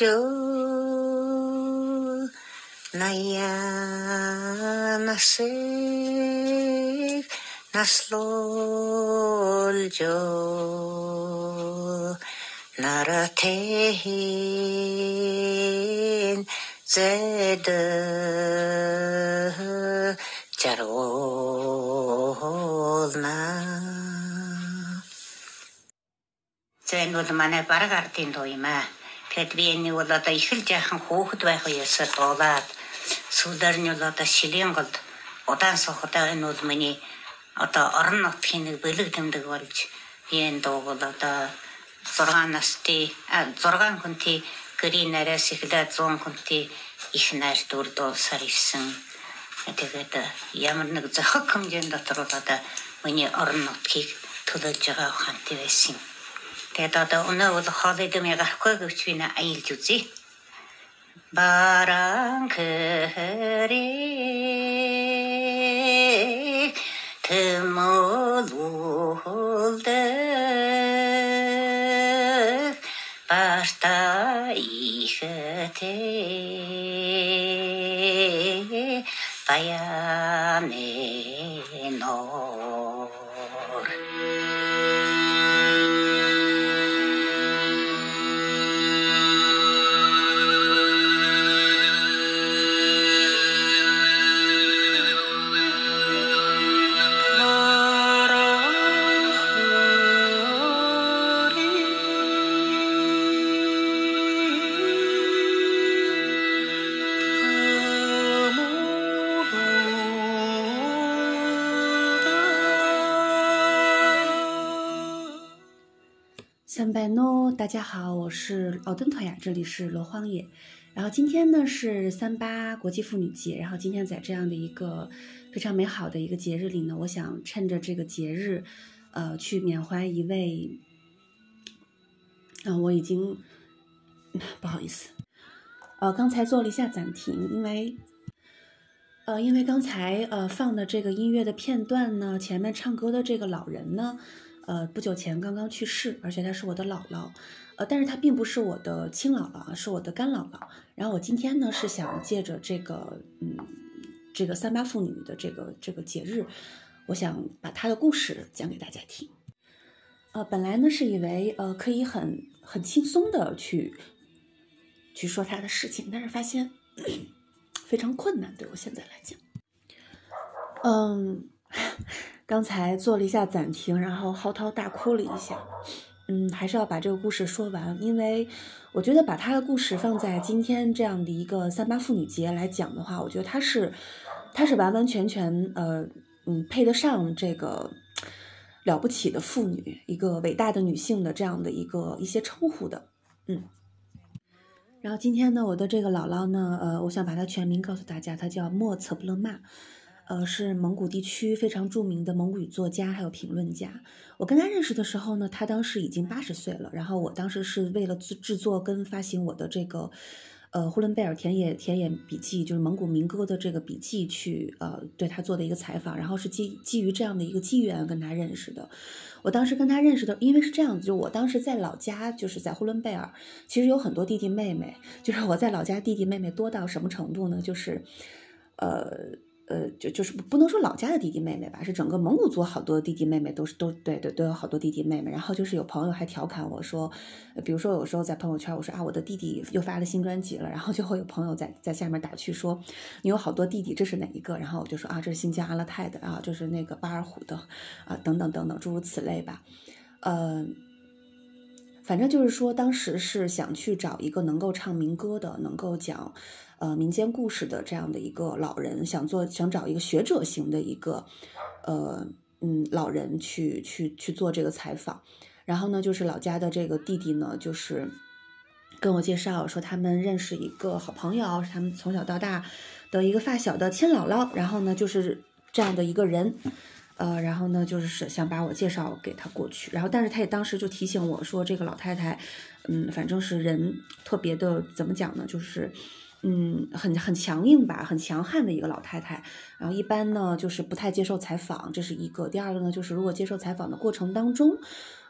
Ная наших наслолжо наратехин зэдэ чаргуулнаа За энэ бол манай баг ардын дуу юм аа гэхэд би энэ бол одоо их л жаахан хөөхд байх үеэсээ дуулаад сүүлээр нь бол одоо шилийн голд удаан сухтаа энэ бол миний одоо орон нутгийн нэг бэлэг дэмдэг болж би энэ дууг бол одоо 6 настай 6 хүнтэй гэрийн нараас эхлээд 100 хүнтэй их найр дүр дуулсаар ирсэн. Тэгээд э, ямар нэг зохиг хэмжээнд дотор бол одоо миний орон нутгийг төлөөлж байгаа ухаантай байсан юм. Тэгээд одоо өнөө бол хоолойгмыг авахгүй гэвч би аялж үзье. Баран хэрэг тэмүүлдэ барта ихтэй бая 是奥登特呀，这里是罗荒野。然后今天呢是三八国际妇女节，然后今天在这样的一个非常美好的一个节日里呢，我想趁着这个节日，呃，去缅怀一位，啊、我已经不好意思，呃，刚才做了一下暂停，因为。呃，因为刚才呃放的这个音乐的片段呢，前面唱歌的这个老人呢，呃，不久前刚刚去世，而且她是我的姥姥，呃，但是她并不是我的亲姥姥，是我的干姥姥。然后我今天呢是想借着这个，嗯，这个三八妇女的这个这个节日，我想把她的故事讲给大家听。呃，本来呢是以为呃可以很很轻松的去去说她的事情，但是发现非常困难，对我现在来讲。嗯，刚才做了一下暂停，然后嚎啕大哭了一下。嗯，还是要把这个故事说完，因为我觉得把他的故事放在今天这样的一个三八妇女节来讲的话，我觉得他是，他是完完全全呃嗯配得上这个了不起的妇女，一个伟大的女性的这样的一个一些称呼的，嗯。然后今天呢，我的这个姥姥呢，呃，我想把她全名告诉大家，她叫莫测布勒曼。呃，是蒙古地区非常著名的蒙古语作家，还有评论家。我跟他认识的时候呢，他当时已经八十岁了。然后我当时是为了制制作跟发行我的这个，呃，呼伦贝尔田野田野笔记，就是蒙古民歌的这个笔记，去呃对他做的一个采访。然后是基基于这样的一个机缘跟他认识的。我当时跟他认识的，因为是这样子，就我当时在老家，就是在呼伦贝尔，其实有很多弟弟妹妹。就是我在老家弟弟妹妹多到什么程度呢？就是，呃。呃，就就是不能说老家的弟弟妹妹吧，是整个蒙古族好多弟弟妹妹都是都对对都有好多弟弟妹妹。然后就是有朋友还调侃我说，比如说有时候在朋友圈我说啊我的弟弟又发了新专辑了，然后就会有朋友在在下面打趣说你有好多弟弟，这是哪一个？然后我就说啊这是新疆阿勒泰的啊，就是那个巴尔虎的啊等等等等诸如此类吧，呃。反正就是说，当时是想去找一个能够唱民歌的，能够讲，呃，民间故事的这样的一个老人，想做想找一个学者型的一个，呃，嗯，老人去去去做这个采访。然后呢，就是老家的这个弟弟呢，就是跟我介绍说他们认识一个好朋友，是他们从小到大的一个发小的亲姥姥，然后呢就是这样的一个人。呃，然后呢，就是想把我介绍给他过去，然后但是他也当时就提醒我说，这个老太太，嗯，反正是人特别的，怎么讲呢，就是，嗯，很很强硬吧，很强悍的一个老太太。然后一般呢，就是不太接受采访，这是一个。第二个呢，就是如果接受采访的过程当中，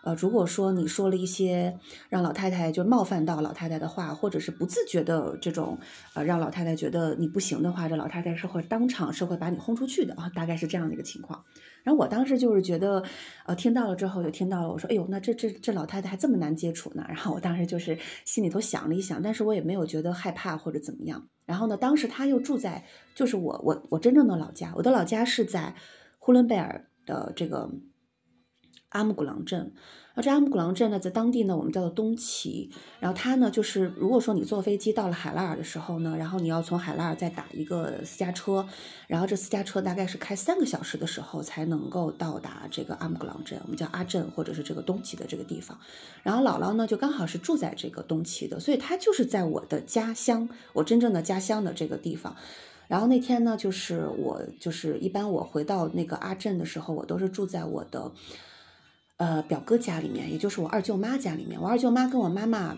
呃，如果说你说了一些让老太太就冒犯到老太太的话，或者是不自觉的这种呃让老太太觉得你不行的话，这老太太是会当场是会把你轰出去的啊，大概是这样的一个情况。然后我当时就是觉得，呃，听到了之后就听到了，我说，哎呦，那这这这老太太还这么难接触呢。然后我当时就是心里头想了一想，但是我也没有觉得害怕或者怎么样。然后呢，当时他又住在就是我我我真正的老家，我的老家是在呼伦贝尔的这个阿木古朗镇。而这阿木古朗镇呢，在当地呢，我们叫做东旗。然后它呢，就是如果说你坐飞机到了海拉尔的时候呢，然后你要从海拉尔再打一个私家车，然后这私家车大概是开三个小时的时候才能够到达这个阿木古朗镇，我们叫阿镇或者是这个东旗的这个地方。然后姥姥呢，就刚好是住在这个东旗的，所以她就是在我的家乡，我真正的家乡的这个地方。然后那天呢，就是我就是一般我回到那个阿镇的时候，我都是住在我的。呃，表哥家里面，也就是我二舅妈家里面。我二舅妈跟我妈妈，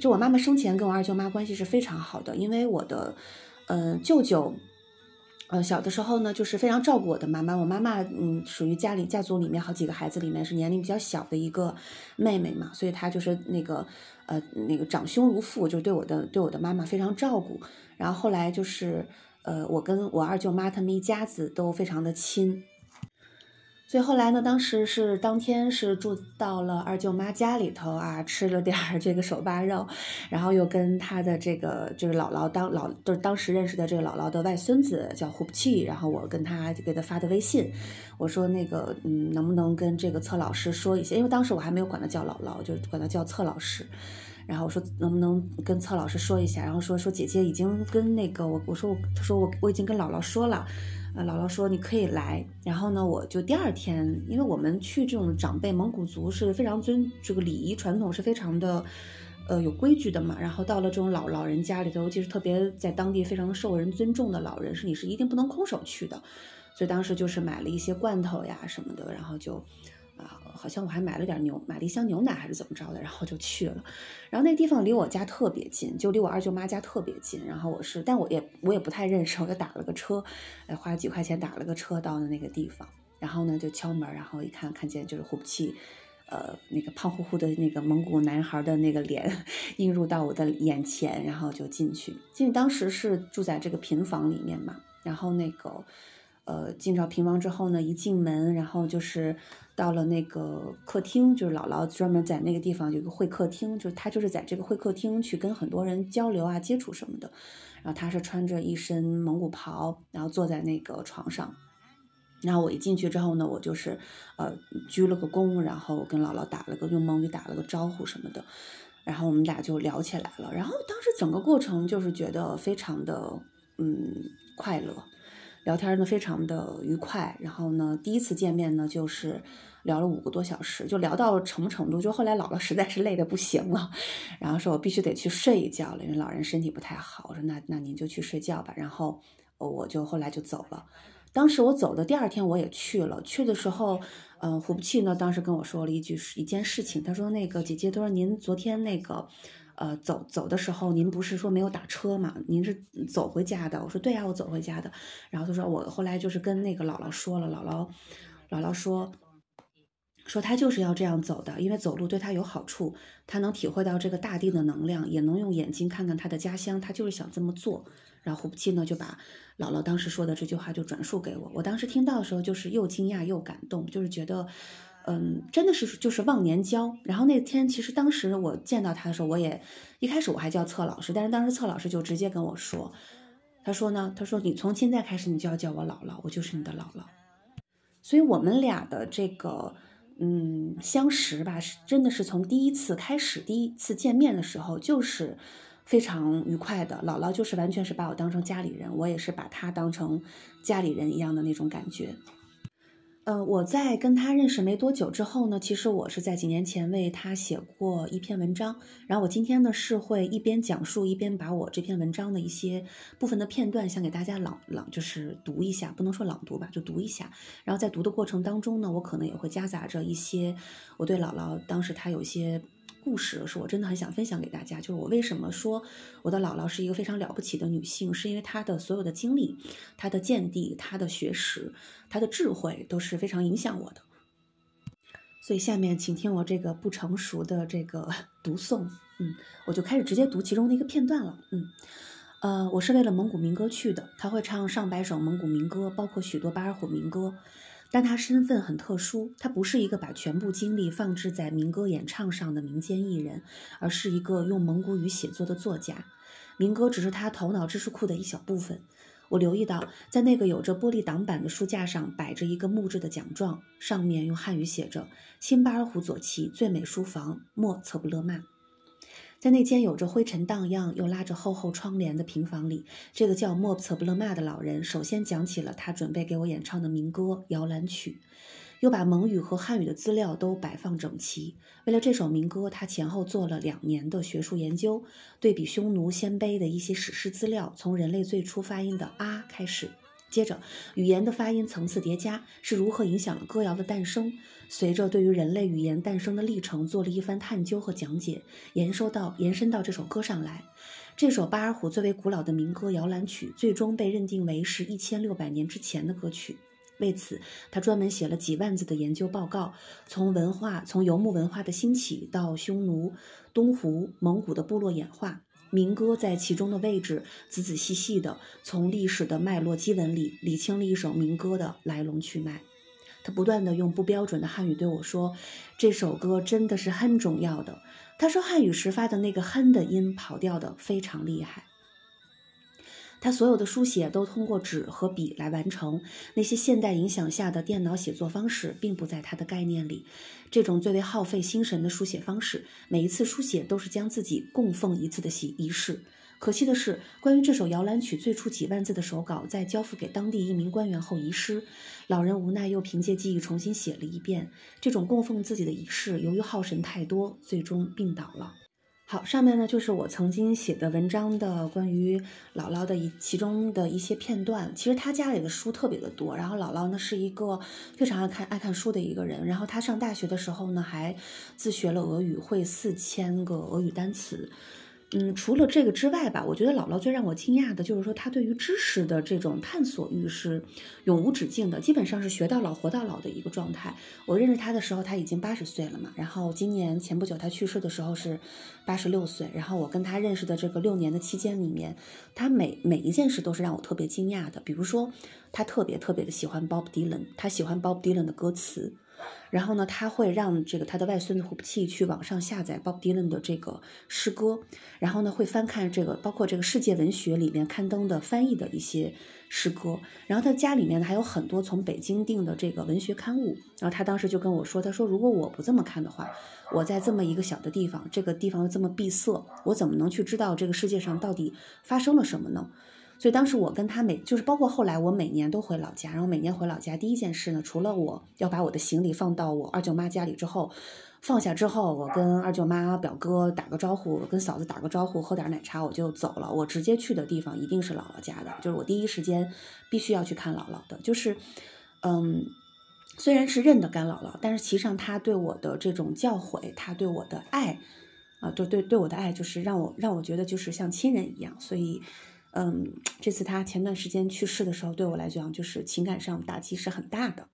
就我妈妈生前跟我二舅妈关系是非常好的，因为我的，呃，舅舅，呃，小的时候呢，就是非常照顾我的妈妈。我妈妈，嗯，属于家里家族里面好几个孩子里面是年龄比较小的一个妹妹嘛，所以她就是那个，呃，那个长兄如父，就对我的对我的妈妈非常照顾。然后后来就是，呃，我跟我二舅妈他们一家子都非常的亲。所以后来呢，当时是当天是住到了二舅妈家里头啊，吃了点儿这个手扒肉，然后又跟他的这个就是姥姥当老就是当时认识的这个姥姥的外孙子叫胡不气，然后我跟他给他发的微信，我说那个嗯，能不能跟这个策老师说一些，因为当时我还没有管他叫姥姥，就管他叫策老师。然后我说能不能跟策老师说一下，然后说说姐姐已经跟那个我我说我他说我我已经跟姥姥说了。姥姥说你可以来，然后呢，我就第二天，因为我们去这种长辈蒙古族是非常尊这个礼仪传统是非常的，呃，有规矩的嘛。然后到了这种老老人家里头，尤其是特别在当地非常受人尊重的老人，是你是一定不能空手去的。所以当时就是买了一些罐头呀什么的，然后就。好像我还买了点牛，买了一箱牛奶还是怎么着的，然后就去了。然后那地方离我家特别近，就离我二舅妈家特别近。然后我是，但我也我也不太认识，我就打了个车，哎，花了几块钱打了个车到的那个地方。然后呢，就敲门，然后一看，看见就是胡不气，呃，那个胖乎乎的那个蒙古男孩的那个脸 映入到我的眼前，然后就进去。进去当时是住在这个平房里面嘛，然后那个。呃，进到平房之后呢，一进门，然后就是到了那个客厅，就是姥姥专门在那个地方有一个会客厅，就是她就是在这个会客厅去跟很多人交流啊、接触什么的。然后她是穿着一身蒙古袍，然后坐在那个床上。然后我一进去之后呢，我就是呃鞠了个躬，然后跟姥姥打了个用蒙语打了个招呼什么的。然后我们俩就聊起来了。然后当时整个过程就是觉得非常的嗯快乐。聊天呢非常的愉快，然后呢，第一次见面呢就是聊了五个多小时，就聊到什么程度？就后来姥姥实在是累得不行了，然后说我必须得去睡一觉了，因为老人身体不太好。我说那那您就去睡觉吧。然后我就后来就走了。当时我走的第二天我也去了，去的时候，嗯，胡不气呢当时跟我说了一句一件事情，他说那个姐姐，他说您昨天那个。呃，走走的时候，您不是说没有打车吗？您是走回家的。我说对呀，我走回家的。然后他说我后来就是跟那个姥姥说了，姥姥，姥姥说，说他就是要这样走的，因为走路对他有好处，他能体会到这个大地的能量，也能用眼睛看看他的家乡，他就是想这么做。然后胡不气呢就把姥姥当时说的这句话就转述给我，我当时听到的时候就是又惊讶又感动，就是觉得。嗯，真的是就是忘年交。然后那天其实当时我见到他的时候，我也一开始我还叫策老师，但是当时策老师就直接跟我说，他说呢，他说你从现在开始你就要叫我姥姥，我就是你的姥姥。所以我们俩的这个嗯相识吧，是真的是从第一次开始，第一次见面的时候就是非常愉快的。姥姥就是完全是把我当成家里人，我也是把她当成家里人一样的那种感觉。呃，我在跟他认识没多久之后呢，其实我是在几年前为他写过一篇文章，然后我今天呢是会一边讲述一边把我这篇文章的一些部分的片段想给大家朗朗，就是读一下，不能说朗读吧，就读一下。然后在读的过程当中呢，我可能也会夹杂着一些我对姥姥当时她有一些。故事是我真的很想分享给大家，就是我为什么说我的姥姥是一个非常了不起的女性，是因为她的所有的经历、她的见地、她的学识、她的智慧都是非常影响我的。所以下面请听我这个不成熟的这个 读诵，嗯，我就开始直接读其中的一个片段了，嗯，呃，我是为了蒙古民歌去的，他会唱上百首蒙古民歌，包括许多巴尔虎民歌。但他身份很特殊，他不是一个把全部精力放置在民歌演唱上的民间艺人，而是一个用蒙古语写作的作家。民歌只是他头脑知识库的一小部分。我留意到，在那个有着玻璃挡板的书架上摆着一个木质的奖状，上面用汉语写着“新巴尔虎左旗最美书房莫策布勒曼”。在那间有着灰尘荡漾又拉着厚厚窗帘的平房里，这个叫莫策布勒玛的老人首先讲起了他准备给我演唱的民歌《摇篮曲》，又把蒙语和汉语的资料都摆放整齐。为了这首民歌，他前后做了两年的学术研究，对比匈奴、鲜卑的一些史诗资料，从人类最初发音的“啊”开始。接着，语言的发音层次叠加是如何影响了歌谣的诞生？随着对于人类语言诞生的历程做了一番探究和讲解，延伸到延伸到这首歌上来。这首巴尔虎最为古老的民歌《摇篮曲》，最终被认定为是一千六百年之前的歌曲。为此，他专门写了几万字的研究报告，从文化，从游牧文化的兴起到匈奴、东胡、蒙古的部落演化。民歌在其中的位置，仔仔细细的从历史的脉络基文里理清了一首民歌的来龙去脉。他不断的用不标准的汉语对我说：“这首歌真的是很重要的。”他说汉语时发的那个“哼”的音跑调的非常厉害。他所有的书写都通过纸和笔来完成，那些现代影响下的电脑写作方式并不在他的概念里。这种最为耗费心神的书写方式，每一次书写都是将自己供奉一次的仪仪式。可惜的是，关于这首摇篮曲最初几万字的手稿，在交付给当地一名官员后遗失。老人无奈，又凭借记忆重新写了一遍。这种供奉自己的仪式，由于耗神太多，最终病倒了。好，上面呢就是我曾经写的文章的关于姥姥的一其中的一些片段。其实他家里的书特别的多，然后姥姥呢是一个非常爱看爱看书的一个人。然后他上大学的时候呢，还自学了俄语，会四千个俄语单词。嗯，除了这个之外吧，我觉得姥姥最让我惊讶的就是说，她对于知识的这种探索欲是永无止境的，基本上是学到老活到老的一个状态。我认识她的时候，她已经八十岁了嘛，然后今年前不久她去世的时候是八十六岁。然后我跟她认识的这个六年的期间里面，她每每一件事都是让我特别惊讶的。比如说，她特别特别的喜欢 Bob Dylan，她喜欢 Bob Dylan 的歌词。然后呢，他会让这个他的外孙子胡普契去网上下载 Bob Dylan 的这个诗歌，然后呢会翻看这个包括这个世界文学里面刊登的翻译的一些诗歌，然后他家里面呢还有很多从北京订的这个文学刊物，然后他当时就跟我说，他说如果我不这么看的话，我在这么一个小的地方，这个地方这么闭塞，我怎么能去知道这个世界上到底发生了什么呢？所以当时我跟他每就是包括后来我每年都回老家，然后每年回老家第一件事呢，除了我要把我的行李放到我二舅妈家里之后，放下之后，我跟二舅妈表哥打个招呼，跟嫂子打个招呼，喝点奶茶我就走了。我直接去的地方一定是姥姥家的，就是我第一时间必须要去看姥姥的。就是，嗯，虽然是认的干姥姥，但是其实上她对我的这种教诲，她对我的爱，啊，对对对我的爱，就是让我让我觉得就是像亲人一样，所以。嗯，这次他前段时间去世的时候，对我来讲就是情感上打击是很大的。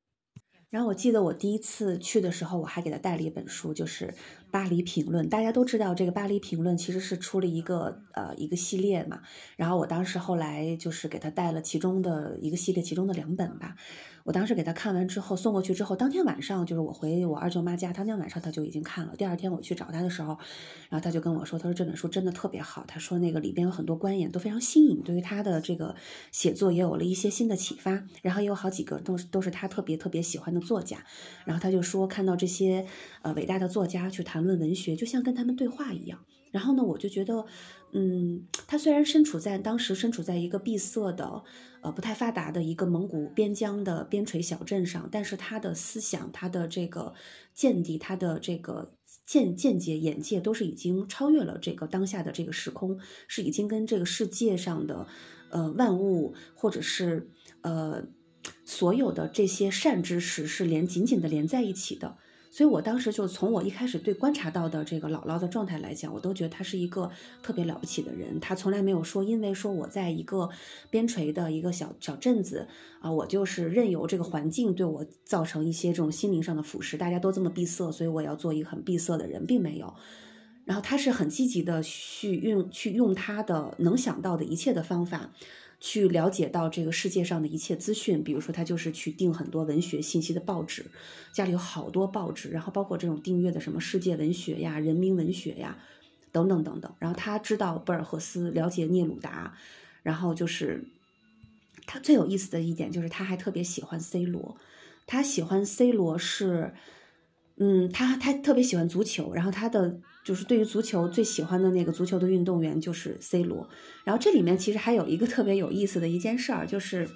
然后我记得我第一次去的时候，我还给他带了一本书，就是《巴黎评论》。大家都知道，这个《巴黎评论》其实是出了一个呃一个系列嘛。然后我当时后来就是给他带了其中的一个系列，其中的两本吧。我当时给他看完之后送过去之后，当天晚上就是我回我二舅妈家，当天晚上他就已经看了。第二天我去找他的时候，然后他就跟我说：“他说这本书真的特别好，他说那个里边有很多观点都非常新颖，对于他的这个写作也有了一些新的启发。然后也有好几个都是都是他特别特别喜欢的作家。然后他就说看到这些呃伟大的作家去谈论论文学，就像跟他们对话一样。”然后呢，我就觉得，嗯，他虽然身处在当时身处在一个闭塞的、呃不太发达的一个蒙古边疆的边陲小镇上，但是他的思想、他的这个见地、他的这个见见解、眼界，都是已经超越了这个当下的这个时空，是已经跟这个世界上的呃万物或者是呃所有的这些善知识是连紧紧的连在一起的。所以我当时就从我一开始对观察到的这个姥姥的状态来讲，我都觉得她是一个特别了不起的人。她从来没有说，因为说我在一个边陲的一个小小镇子啊，我就是任由这个环境对我造成一些这种心灵上的腐蚀。大家都这么闭塞，所以我要做一个很闭塞的人，并没有。然后他是很积极的去用去用他的能想到的一切的方法。去了解到这个世界上的一切资讯，比如说他就是去订很多文学信息的报纸，家里有好多报纸，然后包括这种订阅的什么世界文学呀、人民文学呀，等等等等。然后他知道博尔赫斯，了解聂鲁达，然后就是他最有意思的一点就是他还特别喜欢 C 罗，他喜欢 C 罗是，嗯，他他特别喜欢足球，然后他的。就是对于足球最喜欢的那个足球的运动员就是 C 罗，然后这里面其实还有一个特别有意思的一件事儿，就是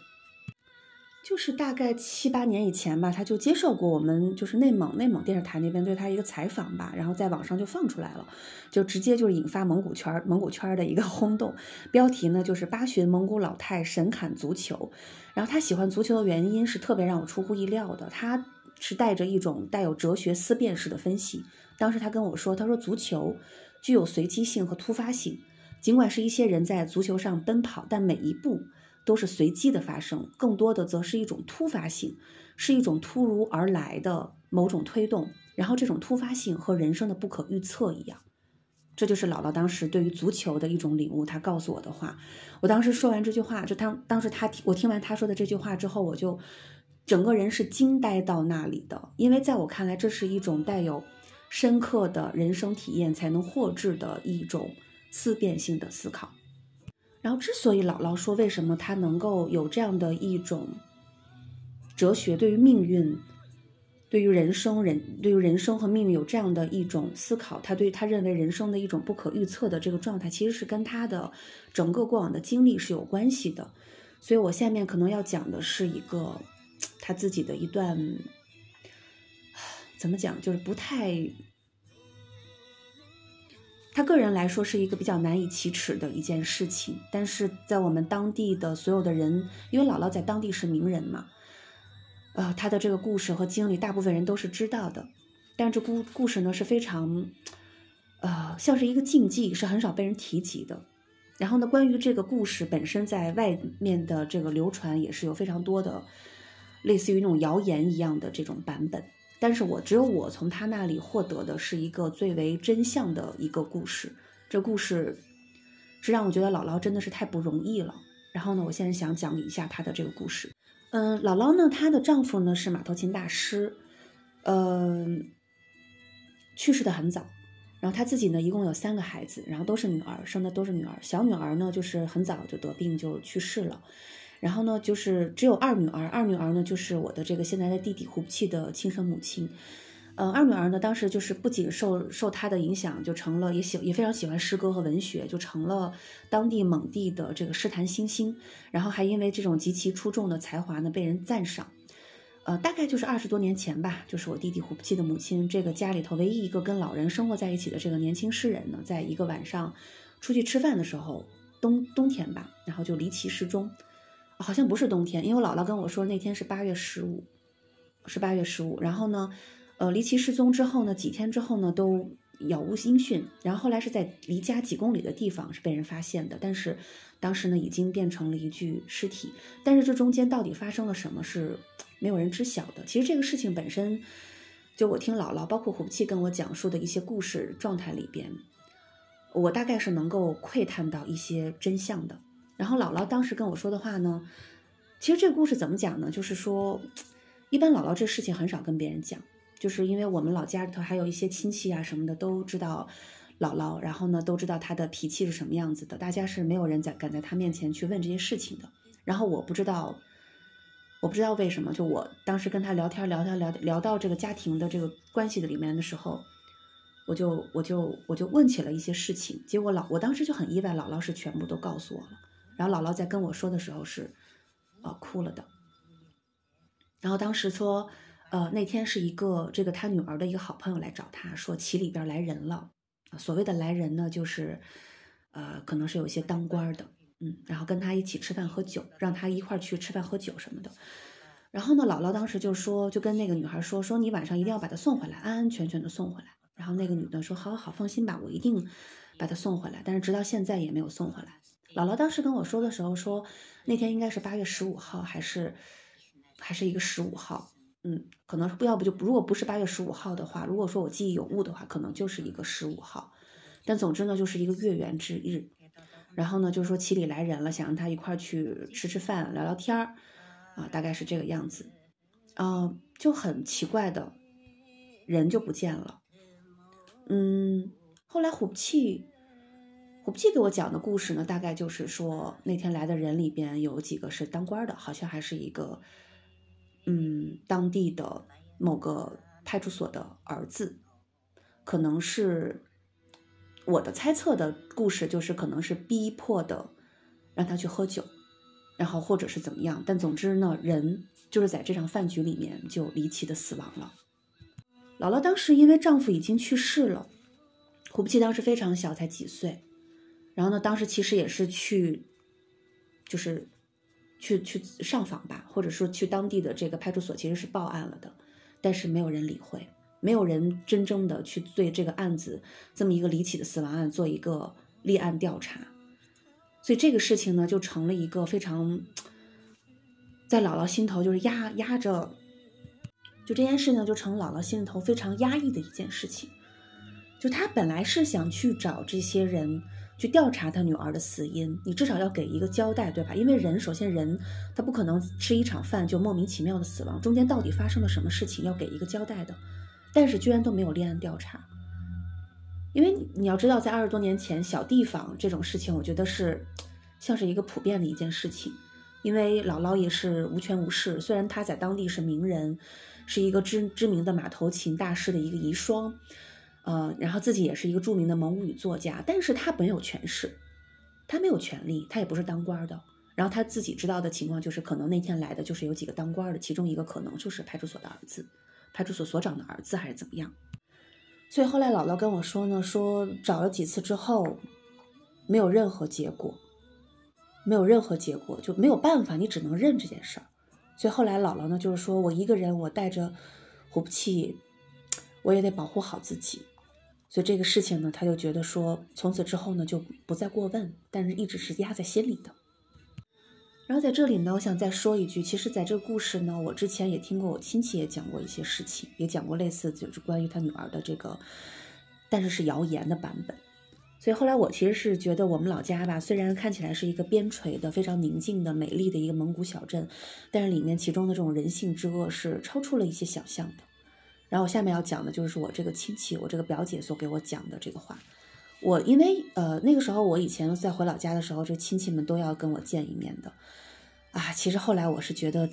就是大概七八年以前吧，他就接受过我们就是内蒙内蒙电视台那边对他一个采访吧，然后在网上就放出来了，就直接就是引发蒙古圈蒙古圈的一个 轰动，标题呢就是八旬蒙古老太神侃足球，然后他喜欢足球的原因是特别让我出乎意料的，他是带着一种带有哲学思辨式的分析。当时他跟我说：“他说足球具有随机性和突发性，尽管是一些人在足球上奔跑，但每一步都是随机的发生，更多的则是一种突发性，是一种突如而来的某种推动。然后这种突发性和人生的不可预测一样，这就是姥姥当时对于足球的一种领悟。他告诉我的话，我当时说完这句话，就当当时他我听完他说的这句话之后，我就整个人是惊呆到那里的，因为在我看来，这是一种带有。”深刻的人生体验才能获致的一种思辨性的思考。然后，之所以姥姥说为什么他能够有这样的一种哲学，对于命运、对于人生、人对于人生和命运有这样的一种思考，他对他认为人生的一种不可预测的这个状态，其实是跟他的整个过往的经历是有关系的。所以我下面可能要讲的是一个他自己的一段。怎么讲？就是不太，他个人来说是一个比较难以启齿的一件事情。但是在我们当地的所有的人，因为姥姥在当地是名人嘛，呃，他的这个故事和经历，大部分人都是知道的。但这故故事呢是非常，呃，像是一个禁忌，是很少被人提及的。然后呢，关于这个故事本身，在外面的这个流传也是有非常多的，类似于那种谣言一样的这种版本。但是我只有我从他那里获得的是一个最为真相的一个故事，这故事是让我觉得姥姥真的是太不容易了。然后呢，我现在想讲一下她的这个故事。嗯，姥姥呢，她的丈夫呢是马头琴大师，嗯，去世的很早。然后她自己呢，一共有三个孩子，然后都是女儿，生的都是女儿。小女儿呢，就是很早就得病就去世了。然后呢，就是只有二女儿，二女儿呢就是我的这个现在的弟弟胡不弃的亲生母亲。呃，二女儿呢当时就是不仅受受她的影响，就成了也喜也非常喜欢诗歌和文学，就成了当地蒙地的这个诗坛新星。然后还因为这种极其出众的才华呢被人赞赏。呃，大概就是二十多年前吧，就是我弟弟胡不弃的母亲，这个家里头唯一一个跟老人生活在一起的这个年轻诗人呢，在一个晚上出去吃饭的时候，冬冬天吧，然后就离奇失踪。好像不是冬天，因为我姥姥跟我说那天是八月十五，是八月十五。然后呢，呃，离奇失踪之后呢，几天之后呢，都杳无音讯。然后后来是在离家几公里的地方是被人发现的，但是当时呢已经变成了一具尸体。但是这中间到底发生了什么，是没有人知晓的。其实这个事情本身，就我听姥姥包括虎气跟我讲述的一些故事状态里边，我大概是能够窥探到一些真相的。然后姥姥当时跟我说的话呢，其实这个故事怎么讲呢？就是说，一般姥姥这事情很少跟别人讲，就是因为我们老家里头还有一些亲戚啊什么的都知道姥姥，然后呢都知道她的脾气是什么样子的，大家是没有人在敢在她面前去问这些事情的。然后我不知道，我不知道为什么，就我当时跟她聊天聊天聊聊到这个家庭的这个关系的里面的时候，我就我就我就问起了一些事情，结果姥我当时就很意外，姥姥是全部都告诉我了。然后姥姥在跟我说的时候是，呃，哭了的。然后当时说，呃，那天是一个这个他女儿的一个好朋友来找他说，旗里边来人了。所谓的来人呢，就是呃，可能是有一些当官的，嗯，然后跟他一起吃饭喝酒，让他一块儿去吃饭喝酒什么的。然后呢，姥姥当时就说，就跟那个女孩说，说你晚上一定要把她送回来，安安全全的送回来。然后那个女的说，好好放心吧，我一定把她送回来。但是直到现在也没有送回来。姥姥当时跟我说的时候说，那天应该是八月十五号，还是还是一个十五号，嗯，可能不要不就如果不是八月十五号的话，如果说我记忆有误的话，可能就是一个十五号。但总之呢，就是一个月圆之日。然后呢，就是说齐里来人了，想让他一块去吃吃饭、聊聊天儿。啊，大概是这个样子，嗯，就很奇怪的，人就不见了，嗯，后来虎气，虎气给我讲的故事呢，大概就是说那天来的人里边有几个是当官的，好像还是一个，嗯，当地的某个派出所的儿子，可能是我的猜测的故事，就是可能是逼迫的让他去喝酒。然后或者是怎么样，但总之呢，人就是在这场饭局里面就离奇的死亡了。姥姥当时因为丈夫已经去世了，胡不气当时非常小，才几岁。然后呢，当时其实也是去，就是去去上访吧，或者说去当地的这个派出所，其实是报案了的，但是没有人理会，没有人真正的去对这个案子这么一个离奇的死亡案做一个立案调查。所以这个事情呢，就成了一个非常在姥姥心头就是压压着，就这件事情，就成姥姥心头非常压抑的一件事情。就她本来是想去找这些人去调查他女儿的死因，你至少要给一个交代，对吧？因为人首先人他不可能吃一场饭就莫名其妙的死亡，中间到底发生了什么事情要给一个交代的。但是居然都没有立案调查。因为你要知道，在二十多年前，小地方这种事情，我觉得是像是一个普遍的一件事情。因为姥姥也是无权无势，虽然她在当地是名人，是一个知知名的马头琴大师的一个遗孀，呃，然后自己也是一个著名的蒙古语作家，但是他没有权势，他没有权利，他也不是当官的。然后他自己知道的情况就是，可能那天来的就是有几个当官的，其中一个可能就是派出所的儿子，派出所所长的儿子，还是怎么样。所以后来姥姥跟我说呢，说找了几次之后，没有任何结果，没有任何结果，就没有办法，你只能认这件事儿。所以后来姥姥呢，就是说我一个人，我带着虎不气，我也得保护好自己。所以这个事情呢，他就觉得说，从此之后呢，就不再过问，但是一直是压在心里的。然后在这里呢，我想再说一句，其实，在这个故事呢，我之前也听过我亲戚也讲过一些事情，也讲过类似就是关于他女儿的这个，但是是谣言的版本。所以后来我其实是觉得我们老家吧，虽然看起来是一个边陲的、非常宁静的、美丽的一个蒙古小镇，但是里面其中的这种人性之恶是超出了一些想象的。然后我下面要讲的就是我这个亲戚，我这个表姐所给我讲的这个话。我因为呃那个时候我以前在回老家的时候，这亲戚们都要跟我见一面的。啊，其实后来我是觉得，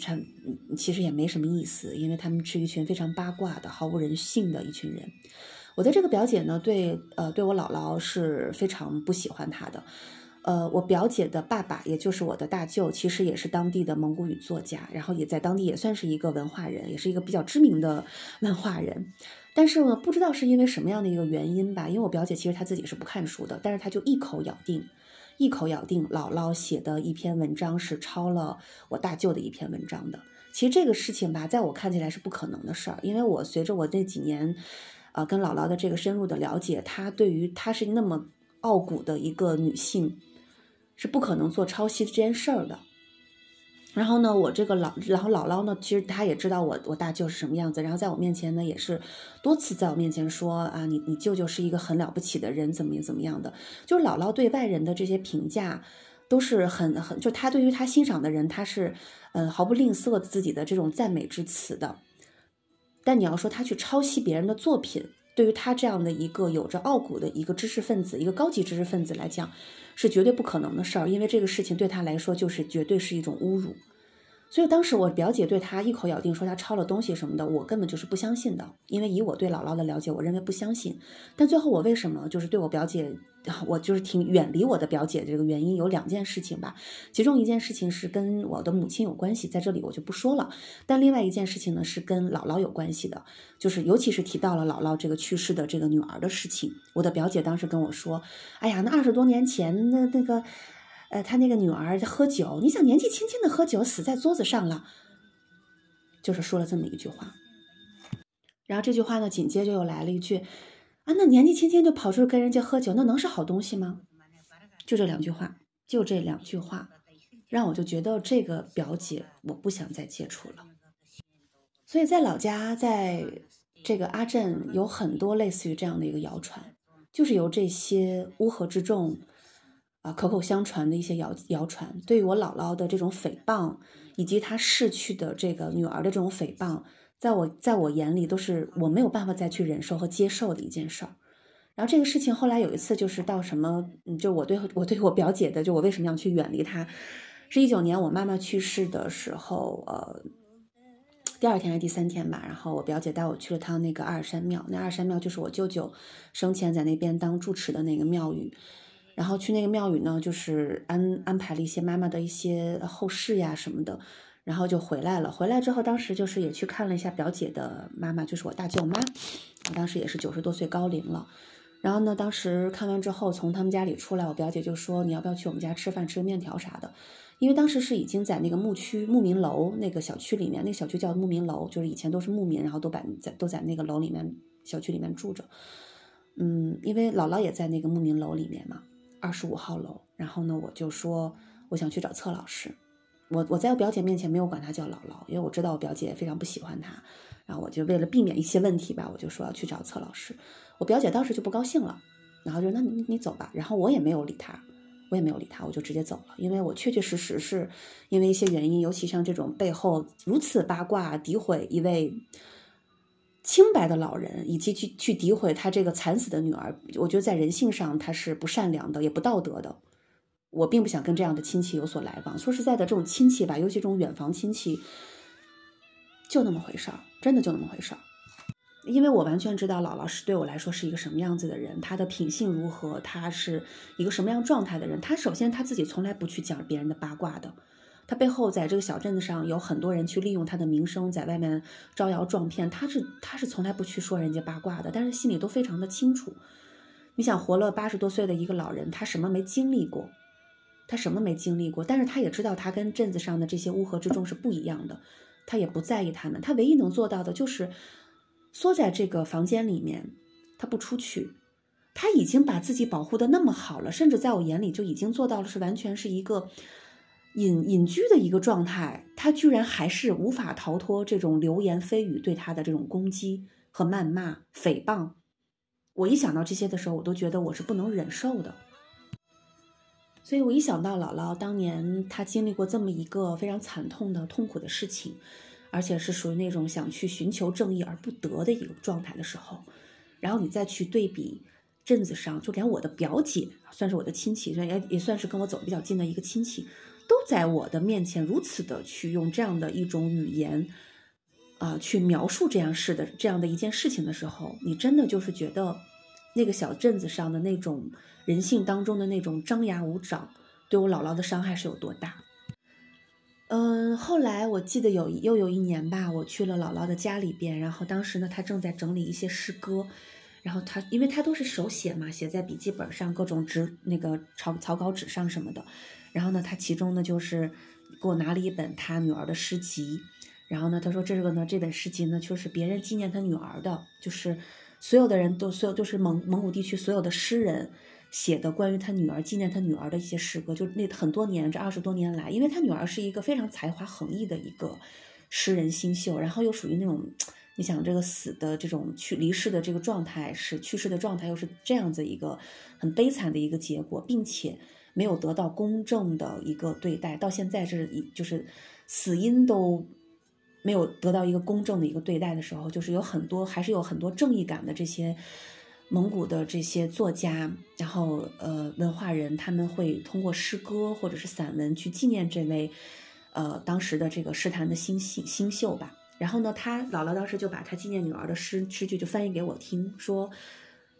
其实也没什么意思，因为他们是一群非常八卦的、毫无人性的一群人。我的这个表姐呢，对呃对我姥姥是非常不喜欢她的。呃，我表姐的爸爸，也就是我的大舅，其实也是当地的蒙古语作家，然后也在当地也算是一个文化人，也是一个比较知名的 文化人。但是呢，不知道是因为什么样的一个原因吧，因为我表姐其实她自己是不看书的，但是她就一口咬定。一口咬定姥姥写的一篇文章是抄了我大舅的一篇文章的。其实这个事情吧，在我看起来是不可能的事儿，因为我随着我这几年，呃，跟姥姥的这个深入的了解，她对于她是那么傲骨的一个女性，是不可能做抄袭这件事儿的。然后呢，我这个老，然后姥姥呢，其实她也知道我我大舅是什么样子，然后在我面前呢，也是多次在我面前说啊，你你舅舅是一个很了不起的人，怎么怎么样的，就是姥姥对外人的这些评价都是很很，就她对于她欣赏的人，她是嗯毫不吝啬自己的这种赞美之词的。但你要说她去抄袭别人的作品，对于他这样的一个有着傲骨的一个知识分子，一个高级知识分子来讲。是绝对不可能的事儿，因为这个事情对他来说就是绝对是一种侮辱。所以当时我表姐对他一口咬定说他抄了东西什么的，我根本就是不相信的，因为以我对姥姥的了解，我认为不相信。但最后我为什么就是对我表姐，我就是挺远离我的表姐这个原因有两件事情吧，其中一件事情是跟我的母亲有关系，在这里我就不说了。但另外一件事情呢是跟姥姥有关系的，就是尤其是提到了姥姥这个去世的这个女儿的事情，我的表姐当时跟我说，哎呀，那二十多年前那那个。呃，他那个女儿在喝酒，你想年纪轻轻的喝酒，死在桌子上了，就是说了这么一句话。然后这句话呢，紧接着又来了一句：“啊，那年纪轻轻就跑出去跟人家喝酒，那能是好东西吗？”就这两句话，就这两句话，让我就觉得这个表姐我不想再接触了。所以在老家，在这个阿镇有很多类似于这样的一个谣传，就是由这些乌合之众。啊，口口相传的一些谣谣传，对于我姥姥的这种诽谤，以及她逝去的这个女儿的这种诽谤，在我在我眼里都是我没有办法再去忍受和接受的一件事儿。然后这个事情后来有一次就是到什么，就我对我对我表姐的，就我为什么要去远离她，是一九年我妈妈去世的时候，呃，第二天还是第三天吧，然后我表姐带我去了趟那个阿尔山庙，那阿尔山庙就是我舅舅生前在那边当住持的那个庙宇。然后去那个庙宇呢，就是安安排了一些妈妈的一些后事呀什么的，然后就回来了。回来之后，当时就是也去看了一下表姐的妈妈，就是我大舅妈，我当时也是九十多岁高龄了。然后呢，当时看完之后，从他们家里出来，我表姐就说：“你要不要去我们家吃饭，吃个面条啥的？”因为当时是已经在那个牧区牧民楼那个小区里面，那个小区叫牧民楼，就是以前都是牧民，然后都摆在都在那个楼里面小区里面住着。嗯，因为姥姥也在那个牧民楼里面嘛。二十五号楼，然后呢，我就说我想去找策老师。我我在我表姐面前没有管她叫姥姥，因为我知道我表姐非常不喜欢她。然后我就为了避免一些问题吧，我就说要去找策老师。我表姐当时就不高兴了，然后就那你你走吧。然后我也没有理她，我也没有理她，我就直接走了。因为我确确实实是因为一些原因，尤其像这种背后如此八卦诋毁一位。清白的老人，以及去去诋毁他这个惨死的女儿，我觉得在人性上他是不善良的，也不道德的。我并不想跟这样的亲戚有所来往。说实在的，这种亲戚吧，尤其这种远房亲戚，就那么回事儿，真的就那么回事儿。因为我完全知道姥姥是对我来说是一个什么样子的人，她的品性如何，她是一个什么样状态的人。她首先她自己从来不去讲别人的八卦的。他背后在这个小镇子上有很多人去利用他的名声，在外面招摇撞骗。他是他是从来不去说人家八卦的，但是心里都非常的清楚。你想活了八十多岁的一个老人，他什么没经历过？他什么没经历过？但是他也知道他跟镇子上的这些乌合之众是不一样的，他也不在意他们。他唯一能做到的就是缩在这个房间里面，他不出去。他已经把自己保护的那么好了，甚至在我眼里就已经做到了，是完全是一个。隐隐居的一个状态，他居然还是无法逃脱这种流言蜚语对他的这种攻击和谩骂、诽谤。我一想到这些的时候，我都觉得我是不能忍受的。所以我一想到姥姥当年她经历过这么一个非常惨痛的、痛苦的事情，而且是属于那种想去寻求正义而不得的一个状态的时候，然后你再去对比镇子上，就连我的表姐，算是我的亲戚，也也算是跟我走比较近的一个亲戚。都在我的面前如此的去用这样的一种语言，啊，去描述这样事的这样的一件事情的时候，你真的就是觉得那个小镇子上的那种人性当中的那种张牙舞爪，对我姥姥的伤害是有多大？嗯，后来我记得有又有一年吧，我去了姥姥的家里边，然后当时呢，她正在整理一些诗歌，然后她因为她都是手写嘛，写在笔记本上，各种纸那个草草稿纸上什么的。然后呢，他其中呢就是给我拿了一本他女儿的诗集，然后呢，他说这个呢这本诗集呢就是别人纪念他女儿的，就是所有的人都所有都是蒙蒙古地区所有的诗人写的关于他女儿纪念他女儿的一些诗歌，就那很多年这二十多年来，因为他女儿是一个非常才华横溢的一个诗人新秀，然后又属于那种你想这个死的这种去离世的这个状态是去世的状态又是这样子一个很悲惨的一个结果，并且。没有得到公正的一个对待，到现在是一就是死因都没有得到一个公正的一个对待的时候，就是有很多还是有很多正义感的这些蒙古的这些作家，然后呃文化人，他们会通过诗歌或者是散文去纪念这位呃当时的这个诗坛的新星新秀吧。然后呢，他姥姥当时就把他纪念女儿的诗诗句就翻译给我听，说，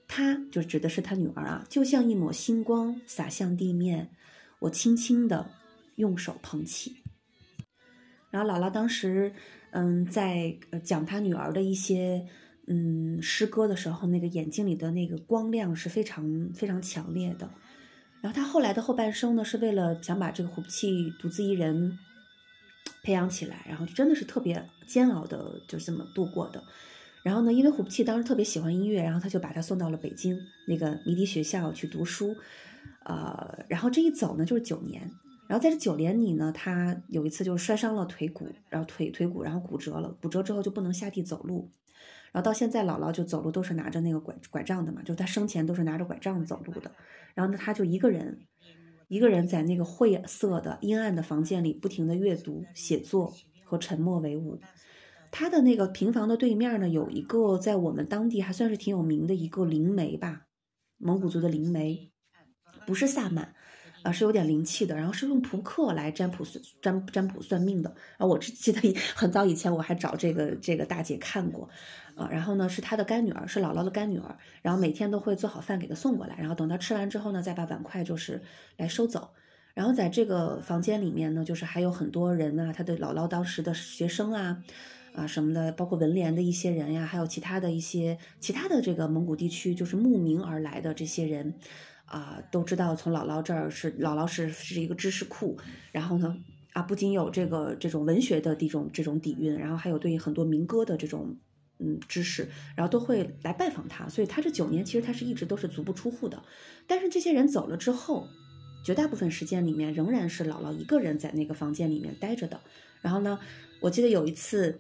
她就指的是他女儿啊，就像一抹星光洒向地面，我轻轻的用手捧起。然后姥姥当时，嗯，在讲他女儿的一些嗯诗歌的时候，那个眼睛里的那个光亮是非常非常强烈的。然后他后来的后半生呢，是为了想把这个胡不器独自一人。培养起来，然后真的是特别煎熬的，就这么度过的。然后呢，因为胡不器当时特别喜欢音乐，然后他就把他送到了北京那个迷笛学校去读书。呃，然后这一走呢，就是九年。然后在这九年里呢，他有一次就摔伤了腿骨，然后腿腿骨然后骨折了，骨折之后就不能下地走路。然后到现在，姥姥就走路都是拿着那个拐拐杖的嘛，就是他生前都是拿着拐杖走路的。然后呢，他就一个人。一个人在那个晦涩的阴暗的房间里，不停的阅读、写作和沉默为伍。他的那个平房的对面呢，有一个在我们当地还算是挺有名的一个灵媒吧，蒙古族的灵媒，不是萨满。啊，是有点灵气的，然后是用扑克来占卜算占占卜算命的啊。我只记得很早以前我还找这个这个大姐看过，啊，然后呢是她的干女儿，是姥姥的干女儿，然后每天都会做好饭给她送过来，然后等她吃完之后呢，再把碗筷就是来收走。然后在这个房间里面呢，就是还有很多人啊，她的姥姥当时的学生啊，啊什么的，包括文联的一些人呀，还有其他的一些其他的这个蒙古地区就是慕名而来的这些人。啊，都知道从姥姥这儿是姥姥是是一个知识库，然后呢，啊，不仅有这个这种文学的这种这种底蕴，然后还有对于很多民歌的这种嗯知识，然后都会来拜访他，所以他这九年其实他是一直都是足不出户的。但是这些人走了之后，绝大部分时间里面仍然是姥姥一个人在那个房间里面待着的。然后呢，我记得有一次，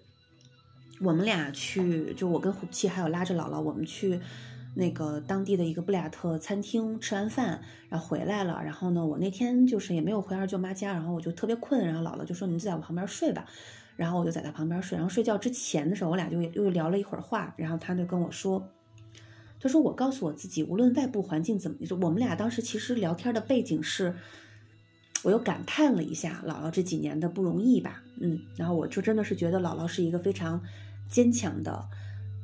我们俩去，就我跟虎七还有拉着姥姥，我们去。那个当地的一个布里亚特餐厅吃完饭，然后回来了。然后呢，我那天就是也没有回二舅妈家，然后我就特别困。然后姥姥就说：“你就在我旁边睡吧。”然后我就在她旁边睡。然后睡觉之前的时候，我俩就又聊了一会儿话。然后她就跟我说：“她说我告诉我自己，无论外部环境怎么，就我们俩当时其实聊天的背景是，我又感叹了一下姥姥这几年的不容易吧。嗯，然后我就真的是觉得姥姥是一个非常坚强的。”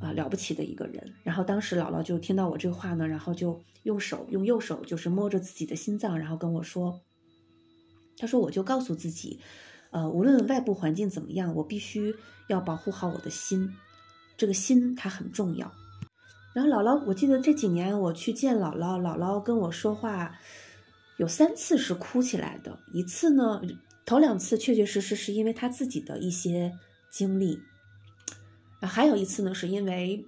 啊，了不起的一个人。然后当时姥姥就听到我这话呢，然后就用手用右手就是摸着自己的心脏，然后跟我说：“他说我就告诉自己，呃，无论外部环境怎么样，我必须要保护好我的心，这个心它很重要。”然后姥姥，我记得这几年我去见姥姥，姥姥跟我说话有三次是哭起来的，一次呢，头两次确确实实是因为她自己的一些经历。还有一次呢，是因为，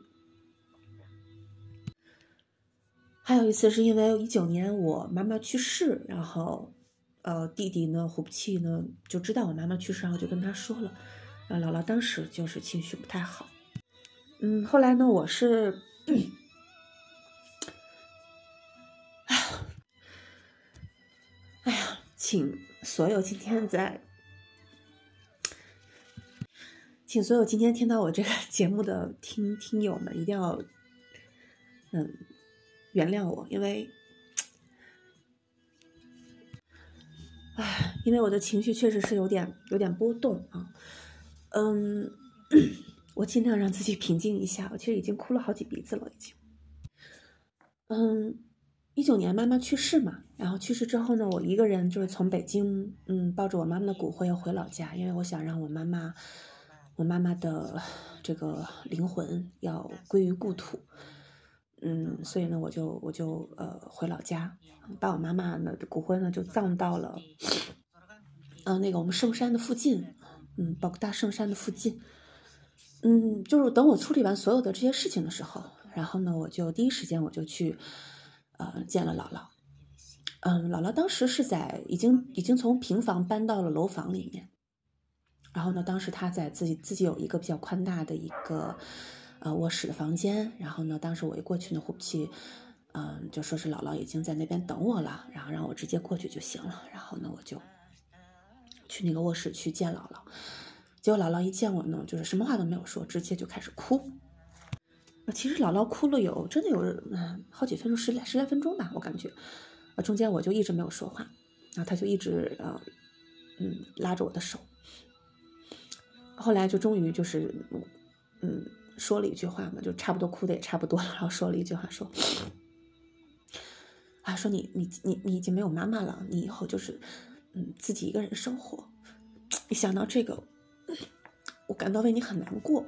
还有一次是因为一九年我妈妈去世，然后，呃，弟弟呢，胡不气呢，就知道我妈妈去世，然后就跟他说了，啊，姥姥当时就是情绪不太好，嗯，后来呢，我是，哎呀，哎呀，请所有今天在。请所有今天听到我这个节目的听听友们一定要，嗯，原谅我，因为，唉，因为我的情绪确实是有点有点波动啊，嗯，我尽量让自己平静一下。我其实已经哭了好几鼻子了，已经。嗯，一九年妈妈去世嘛，然后去世之后呢，我一个人就是从北京，嗯，抱着我妈妈的骨灰回老家，因为我想让我妈妈。我妈妈的这个灵魂要归于故土，嗯，所以呢，我就我就呃回老家，把我妈妈的骨灰呢就葬到了，呃那个我们圣山的附近，嗯，宝大圣山的附近，嗯，就是等我处理完所有的这些事情的时候，然后呢，我就第一时间我就去，呃，见了姥姥，嗯，姥姥当时是在已经已经从平房搬到了楼房里面。然后呢，当时他在自己自己有一个比较宽大的一个呃卧室的房间。然后呢，当时我一过去呢，呼气，嗯，就说是姥姥已经在那边等我了，然后让我直接过去就行了。然后呢，我就去那个卧室去见姥姥。结果姥姥一见我呢，就是什么话都没有说，直接就开始哭。其实姥姥哭了有真的有嗯好几分钟，十来十来分钟吧，我感觉。中间我就一直没有说话，然后他就一直呃嗯拉着我的手。后来就终于就是，嗯，说了一句话嘛，就差不多哭的也差不多了，然后说了一句话说，啊，说你你你你已经没有妈妈了，你以后就是，嗯，自己一个人生活。一想到这个，我感到为你很难过。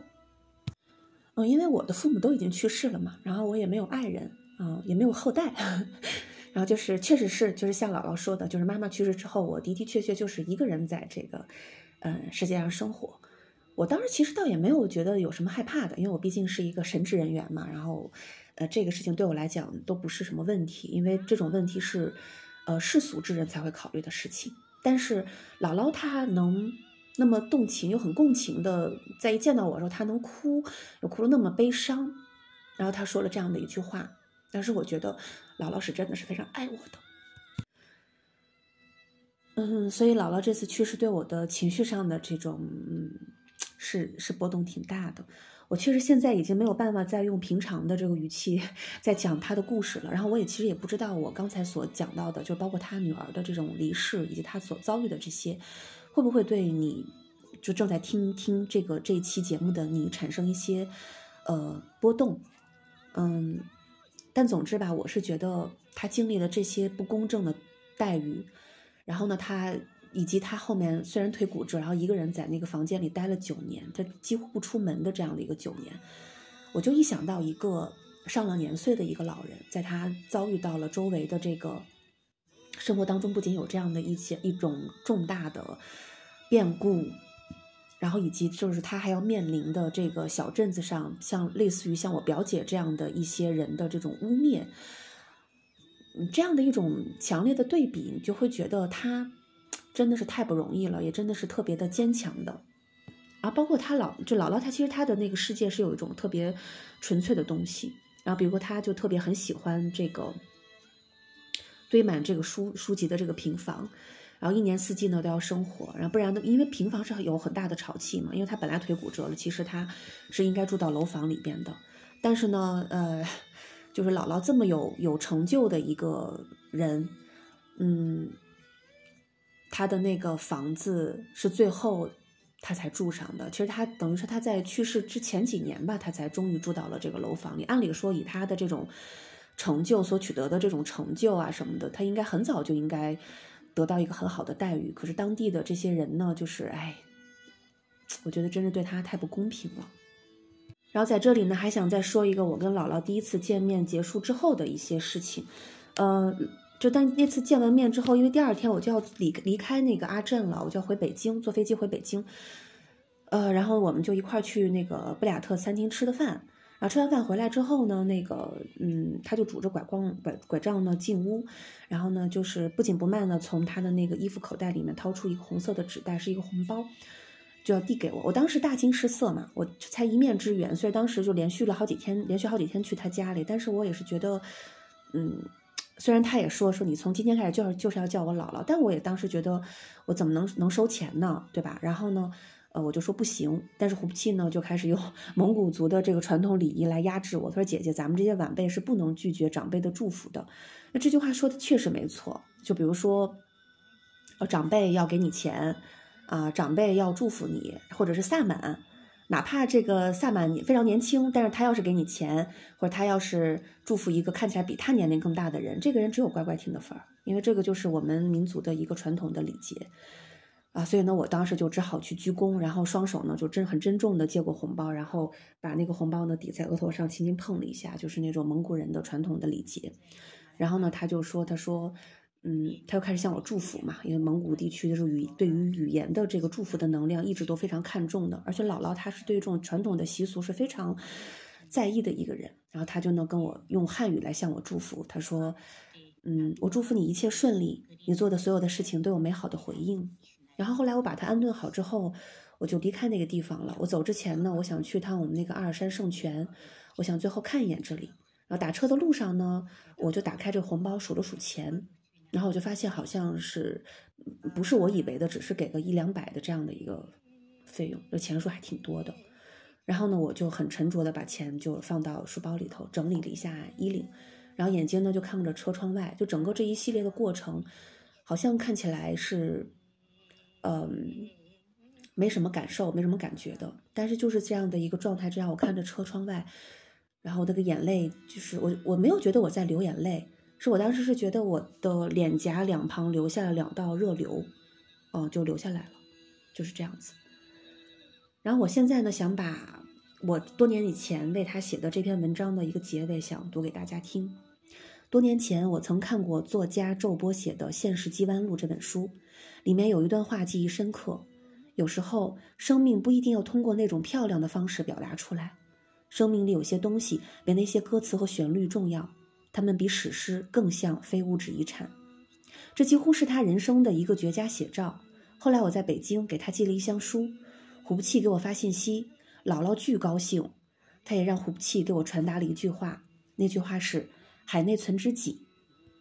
嗯，因为我的父母都已经去世了嘛，然后我也没有爱人啊、也没有后代，然后就是确实是就是像姥姥说的，就是妈妈去世之后，我的的确确就是一个人在这个，嗯、世界上生活。我当时其实倒也没有觉得有什么害怕的，因为我毕竟是一个神职人员嘛，然后，呃，这个事情对我来讲都不是什么问题，因为这种问题是，呃，世俗之人才会考虑的事情。但是姥姥她能那么动情又很共情的，在一见到我的时候，她能哭，又哭得那么悲伤，然后她说了这样的一句话，但是我觉得姥姥是真的是非常爱我的。嗯，所以姥姥这次去世对我的情绪上的这种，嗯，是是波动挺大的。我确实现在已经没有办法再用平常的这个语气在讲他的故事了。然后我也其实也不知道我刚才所讲到的，就包括他女儿的这种离世以及他所遭遇的这些，会不会对你就正在听听这个这一期节目的你产生一些呃波动？嗯，但总之吧，我是觉得他经历了这些不公正的待遇。然后呢，他以及他后面虽然腿骨折，然后一个人在那个房间里待了九年，他几乎不出门的这样的一个九年，我就一想到一个上了年岁的一个老人，在他遭遇到了周围的这个生活当中，不仅有这样的一些一种重大的变故，然后以及就是他还要面临的这个小镇子上，像类似于像我表姐这样的一些人的这种污蔑。这样的一种强烈的对比，你就会觉得他真的是太不容易了，也真的是特别的坚强的。啊，包括他老就姥姥，她其实她的那个世界是有一种特别纯粹的东西。然后，比如说，她就特别很喜欢这个堆满这个书书籍的这个平房，然后一年四季呢都要生火，然后不然呢，因为平房是有很大的潮气嘛，因为她本来腿骨折了，其实她是应该住到楼房里边的，但是呢，呃。就是姥姥这么有有成就的一个人，嗯，他的那个房子是最后他才住上的。其实他等于是他在去世之前几年吧，他才终于住到了这个楼房里。按理说，以他的这种成就所取得的这种成就啊什么的，他应该很早就应该得到一个很好的待遇。可是当地的这些人呢，就是哎，我觉得真是对他太不公平了。然后在这里呢，还想再说一个我跟姥姥第一次见面结束之后的一些事情，呃，就当那次见完面之后，因为第二天我就要离离开那个阿镇了，我就要回北京，坐飞机回北京，呃，然后我们就一块儿去那个布雅特餐厅吃的饭，然后吃完饭回来之后呢，那个嗯，他就拄着拐杖拐拐杖呢进屋，然后呢就是不紧不慢的从他的那个衣服口袋里面掏出一个红色的纸袋，是一个红包。就要递给我，我当时大惊失色嘛，我才一面之缘，所以当时就连续了好几天，连续好几天去他家里，但是我也是觉得，嗯，虽然他也说说你从今天开始就是就是要叫我姥姥，但我也当时觉得我怎么能能收钱呢，对吧？然后呢，呃，我就说不行，但是胡不气呢就开始用 蒙古族的这个传统礼仪来压制我，他说姐姐，咱们这些晚辈是不能拒绝长辈的祝福的。那这句话说的确实没错，就比如说，呃，长辈要给你钱。啊，长辈要祝福你，或者是萨满，哪怕这个萨满你非常年轻，但是他要是给你钱，或者他要是祝福一个看起来比他年龄更大的人，这个人只有乖乖听的份儿，因为这个就是我们民族的一个传统的礼节啊。所以呢，我当时就只好去鞠躬，然后双手呢就真很珍重的接过红包，然后把那个红包呢抵在额头上，轻轻碰了一下，就是那种蒙古人的传统的礼节。然后呢，他就说，他说。嗯，他又开始向我祝福嘛，因为蒙古地区的是语对于语言的这个祝福的能量一直都非常看重的，而且姥姥她是对这种传统的习俗是非常在意的一个人，然后他就能跟我用汉语来向我祝福，他说，嗯，我祝福你一切顺利，你做的所有的事情都有美好的回应。然后后来我把他安顿好之后，我就离开那个地方了。我走之前呢，我想去趟我们那个阿尔山圣泉，我想最后看一眼这里。然后打车的路上呢，我就打开这个红包数了数钱。然后我就发现好像是不是我以为的，只是给个一两百的这样的一个费用，这钱数还挺多的。然后呢，我就很沉着的把钱就放到书包里头，整理了一下衣领，然后眼睛呢就看着车窗外，就整个这一系列的过程，好像看起来是，嗯，没什么感受，没什么感觉的。但是就是这样的一个状态，这样我看着车窗外，然后那个眼泪，就是我我没有觉得我在流眼泪，是我当时是觉得我的脸颊两旁留下了两道热流，哦，就留下来了，就是这样子。然后我现在呢，想把我多年以前为他写的这篇文章的一个结尾，想读给大家听。多年前，我曾看过作家周波写的《现实机弯录》这本书，里面有一段话记忆深刻。有时候，生命不一定要通过那种漂亮的方式表达出来。生命里有些东西比那些歌词和旋律重要，它们比史诗更像非物质遗产。这几乎是他人生的一个绝佳写照。后来我在北京给他寄了一箱书，胡不弃给我发信息，姥姥巨高兴。他也让胡不弃给我传达了一句话，那句话是“海内存知己，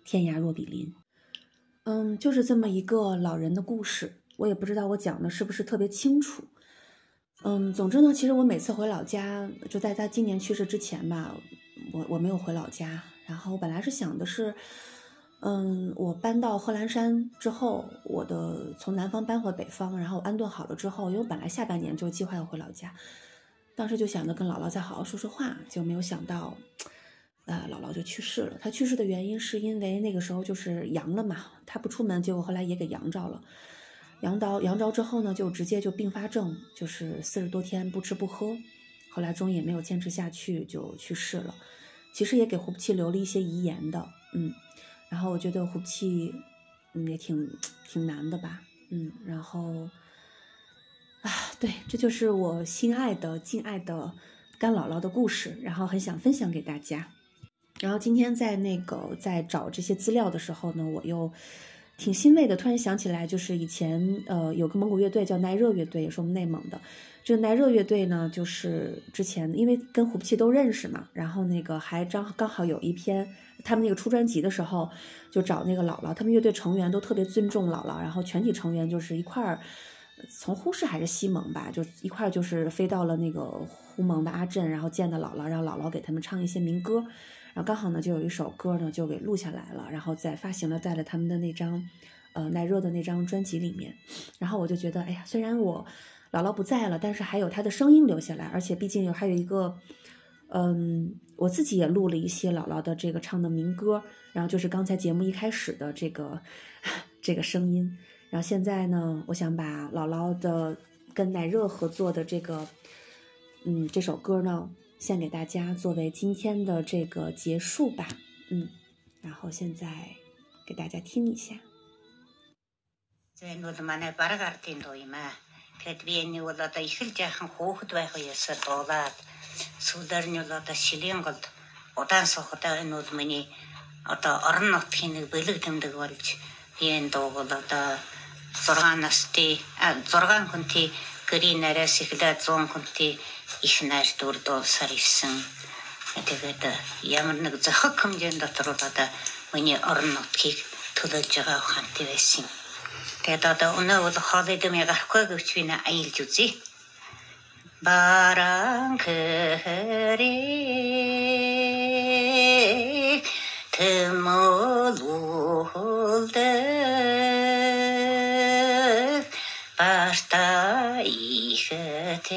天涯若比邻”。嗯，就是这么一个老人的故事。我也不知道我讲的是不是特别清楚，嗯，总之呢，其实我每次回老家，就在他今年去世之前吧，我我没有回老家。然后本来是想的是，嗯，我搬到贺兰山之后，我的从南方搬回北方，然后安顿好了之后，因为本来下半年就计划要回老家，当时就想着跟姥姥再好好说说话，就没有想到，呃，姥姥就去世了。她去世的原因是因为那个时候就是阳了嘛，她不出门，结果后来也给阳着了。阳到阳着之后呢，就直接就并发症，就是四十多天不吃不喝，后来终于也没有坚持下去，就去世了。其实也给胡不气留了一些遗言的，嗯。然后我觉得胡不气，嗯，也挺挺难的吧，嗯。然后啊，对，这就是我心爱的、敬爱的干姥姥的故事，然后很想分享给大家。然后今天在那个在找这些资料的时候呢，我又。挺欣慰的，突然想起来，就是以前呃有个蒙古乐队叫耐热乐队，也是我们内蒙的。这个耐热乐队呢，就是之前因为跟胡不气都认识嘛，然后那个还刚刚好有一篇他们那个出专辑的时候，就找那个姥姥，他们乐队成员都特别尊重姥姥，然后全体成员就是一块儿从呼市还是西蒙吧，就一块儿就是飞到了那个呼蒙的阿镇，然后见的姥姥，让姥姥给他们唱一些民歌。然后刚好呢，就有一首歌呢，就给录下来了，然后再发行了，在了他们的那张，呃，耐热的那张专辑里面。然后我就觉得，哎呀，虽然我姥姥不在了，但是还有她的声音留下来，而且毕竟有还有一个，嗯，我自己也录了一些姥姥的这个唱的民歌，然后就是刚才节目一开始的这个 这个声音。然后现在呢，我想把姥姥的跟奶热合作的这个，嗯，这首歌呢。献给大家作为今天的这个结束吧，嗯，然后现在给大家听一下。在我的妈那巴拉嘎听到伊嘛，Тэгэд би энэ бол одоо их л жаахан хөөхд байх үеэсээ дуулаад сүүлээр нь бол одоо шилийн голд удаан суухтай энэ бол миний одоо орон нутгийн нэг бэлэг тэмдэг болж би энэ дууг бол одоо 6 настай 6 хүнтэй гэрийн нараас эхлээд 100 хүнтэй их найр дүр дуулсаар ирсэн. Тэгээд э, ямар нэг зохиг хэмжээнд дотор бол одоо миний орон нутгийг төлөөлж байгаа ухаантай байсан юм. Тэгээд одоо өнөө бол хоолой дэм гарахгүй гэвч би аялж үзье. Баранхэри тэмүүлдэ барта ихтэй